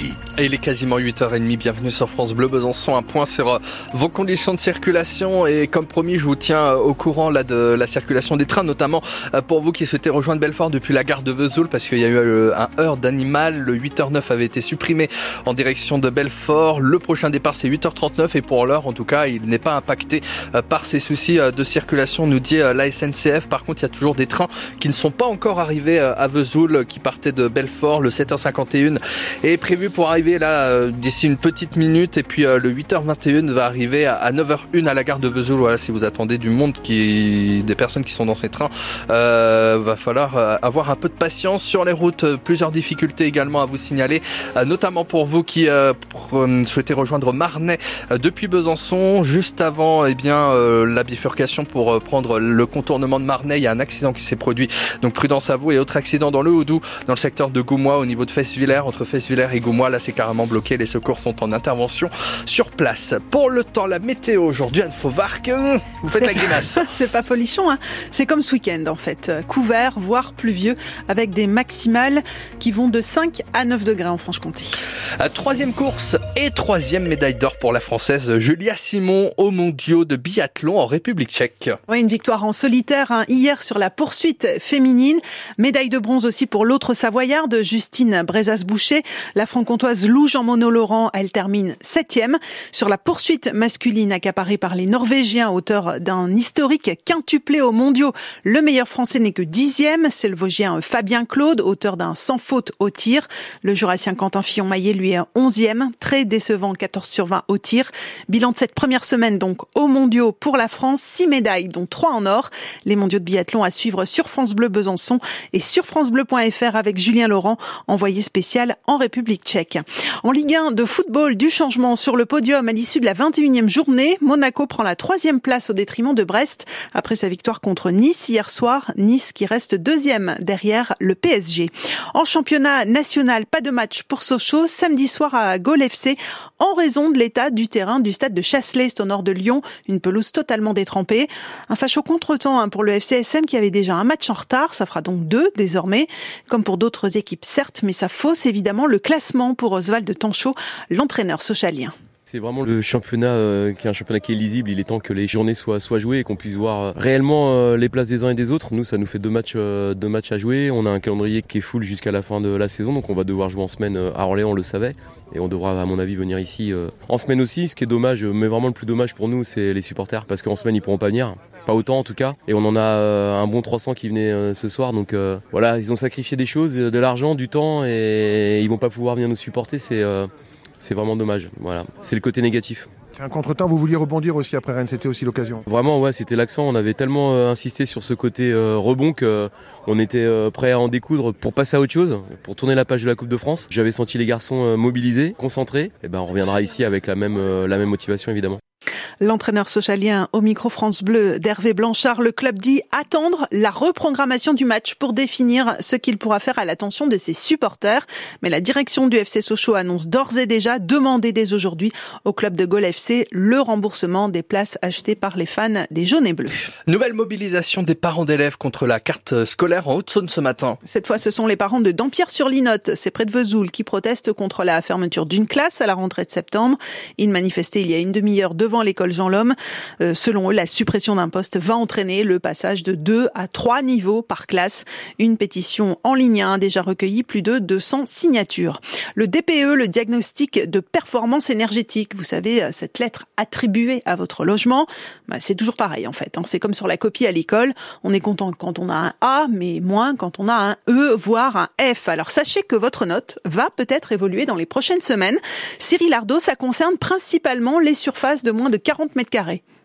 ici. Il est quasiment 8h30, bienvenue sur France Bleu Besançon, un point sur euh, vos conditions de circulation. Et comme promis je vous tiens euh, au courant là de la circulation des trains, notamment euh, pour vous qui souhaitez rejoindre Belfort depuis la gare de Vesoul parce qu'il y a eu un heure d'animal, le 8h09 avait été supprimé en direction de Belfort, le prochain départ c'est 8h39 et pour l'heure en tout cas il n'est pas impacté par ces soucis de circulation nous dit la SNCF, par contre il y a toujours des trains qui ne sont pas encore arrivés à Vesoul qui partaient de Belfort, le 7h51 est prévu pour arriver là euh, d'ici une petite minute et puis euh, le 8h21 va arriver à 9h01 à la gare de Vesoul. Voilà, si vous attendez du monde qui, des personnes qui sont dans ces trains, euh, va falloir avoir un peu de patience sur les routes. Plusieurs difficultés également à vous signaler, notamment pour vous qui souhaitez rejoindre Marnay depuis Besançon, juste avant eh bien la bifurcation pour prendre le contournement de Marnay. Il y a un accident qui s'est produit, donc prudence à vous et autre accident dans le Houdou, dans le secteur de Goumois au niveau de Fessvillers, entre Fessvillers et Goumois. Là, c'est carrément bloqué. Les secours sont en intervention sur place. Pour le temps, la météo aujourd'hui, Anne Fauvarque, vous faites la grimace. c'est pas folichon, hein c'est comme ce week-end en fait. Couvert, voire pluvieux, avec des maximales qui vont de 5 à 9 degrés en Franche-Comté. Troisième course et troisième médaille d'or pour la Française Julia Simon au mondiaux de biathlon en République tchèque. Oui, une victoire en solitaire hein, hier sur la poursuite féminine. Médaille de bronze aussi pour l'autre Savoyarde, Justine Brezas-Boucher. La franc-comtoise Lou Jean Monod Laurent, elle termine septième. Sur la poursuite masculine accaparée par les Norvégiens, auteur d'un historique quintuplé aux mondiaux, le meilleur français n'est que dixième. C'est le Vosgien Fabien Claude, auteur d'un sans faute au tir. Le Jurassien Quentin Fillon-Maillet, lui, est onzième. Très décevant, 14 sur 20 au tir. Bilan de cette première semaine, donc, aux mondiaux pour la France. Six médailles, dont trois en or. Les mondiaux de biathlon à suivre sur France Bleu Besançon et sur francebleu.fr avec Julien Laurent, envoyé spécial en République tchèque. En Ligue 1 de football, du changement sur le podium à l'issue de la 21e journée. Monaco prend la troisième place au détriment de Brest après sa victoire contre Nice hier soir. Nice qui reste deuxième derrière le PSG. En championnat national, pas de match pour Sochaux samedi soir à Gaulle FC en raison de l'état du terrain du stade de Chasselet, au nord de Lyon, une pelouse totalement détrempée. Un facho contretemps hein, pour le FCSM qui avait déjà un match en retard, ça fera donc deux désormais, comme pour d'autres équipes certes, mais ça fausse évidemment le classement pour Oswald Tanchot, l'entraîneur socialien. C'est vraiment le championnat euh, qui est un championnat qui est lisible. Il est temps que les journées soient, jouées et qu'on puisse voir euh, réellement euh, les places des uns et des autres. Nous, ça nous fait deux matchs, à jouer. On a un calendrier qui est full jusqu'à la fin de la saison, donc on va devoir jouer en semaine à Orléans, on le savait. Et on devra, à mon avis, venir ici en semaine aussi. Ce qui est dommage, mais vraiment le plus dommage pour nous, c'est les supporters, parce qu'en semaine, ils pourront pas venir. Pas autant en tout cas. Et on en a un bon 300 qui venaient ce soir. Donc voilà, ils ont sacrifié des choses, de l'argent, du temps, et ils vont pas pouvoir venir nous supporter. C'est c'est vraiment dommage. Voilà, c'est le côté négatif. C'est un contre-temps, vous vouliez rebondir aussi après Rennes, c'était aussi l'occasion. Vraiment, ouais, c'était l'accent. On avait tellement euh, insisté sur ce côté euh, rebond qu'on euh, était prêt à en découdre pour passer à autre chose, pour tourner la page de la Coupe de France. J'avais senti les garçons mobilisés, concentrés. Et ben, on reviendra ici avec la même, la même motivation évidemment. L'entraîneur socialien au micro France Bleu d'Hervé Blanchard, le club dit attendre la reprogrammation du match pour définir ce qu'il pourra faire à l'attention de ses supporters. Mais la direction du FC Sochaux annonce d'ores et déjà demander dès aujourd'hui au club de Gaulle FC le remboursement des places achetées par les fans des jaunes et bleus. Nouvelle mobilisation des parents d'élèves contre la carte scolaire en Haute-Saône ce matin. Cette fois, ce sont les parents de Dampierre-sur-Linotte, c'est près de Vesoul, qui protestent contre la fermeture d'une classe à la rentrée de septembre. Ils manifestaient il y a une demi-heure devant l'école Jean Lhomme. Euh, selon eux, la suppression d'un poste va entraîner le passage de 2 à 3 niveaux par classe. Une pétition en ligne a déjà recueilli plus de 200 signatures. Le DPE, le diagnostic de performance énergétique, vous savez, euh, cette lettre attribuée à votre logement, bah, c'est toujours pareil en fait. Hein. C'est comme sur la copie à l'école. On est content quand on a un A, mais moins quand on a un E, voire un F. Alors sachez que votre note va peut-être évoluer dans les prochaines semaines. Cyril Ardo, ça concerne principalement les surfaces de moins de 40 mètres carrés.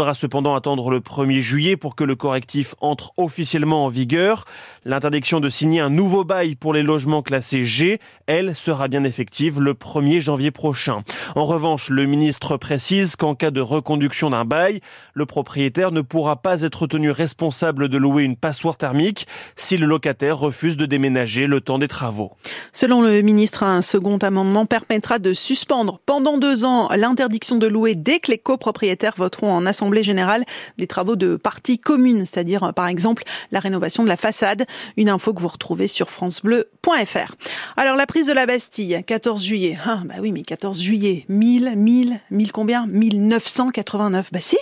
faudra cependant attendre le 1er juillet pour que le correctif entre officiellement en vigueur. L'interdiction de signer un nouveau bail pour les logements classés G, elle, sera bien effective le 1er janvier prochain. En revanche, le ministre précise qu'en cas de reconduction d'un bail, le propriétaire ne pourra pas être tenu responsable de louer une passoire thermique si le locataire refuse de déménager le temps des travaux. Selon le ministre, un second amendement permettra de suspendre pendant deux ans l'interdiction de louer dès que les copropriétaires voteront en Assemblée générale des travaux de partie commune, c'est-à-dire par exemple la rénovation de la façade. Une info que vous retrouvez sur francebleu.fr. Alors la prise de la Bastille, 14 juillet. Ah bah oui, mais 14 juillet, 1000, 1000, 1000 combien? 1989. Bah si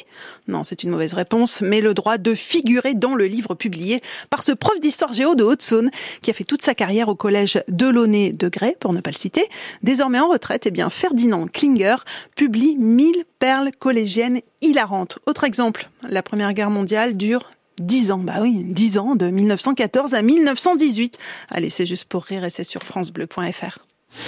Non, c'est une mauvaise réponse, mais le droit de figurer dans le livre publié par ce prof d'histoire géo de Haute-Saône qui a fait toute sa carrière au collège Delaunay de Grès, pour ne pas le citer. Désormais en retraite, eh bien Ferdinand Klinger publie 1000 perles collégiennes hilarantes. Autre exemple, la Première Guerre mondiale dure 10 ans, bah oui, 10 ans, de 1914 à 1918. Allez, c'est juste pour rire et c'est sur francebleu.fr.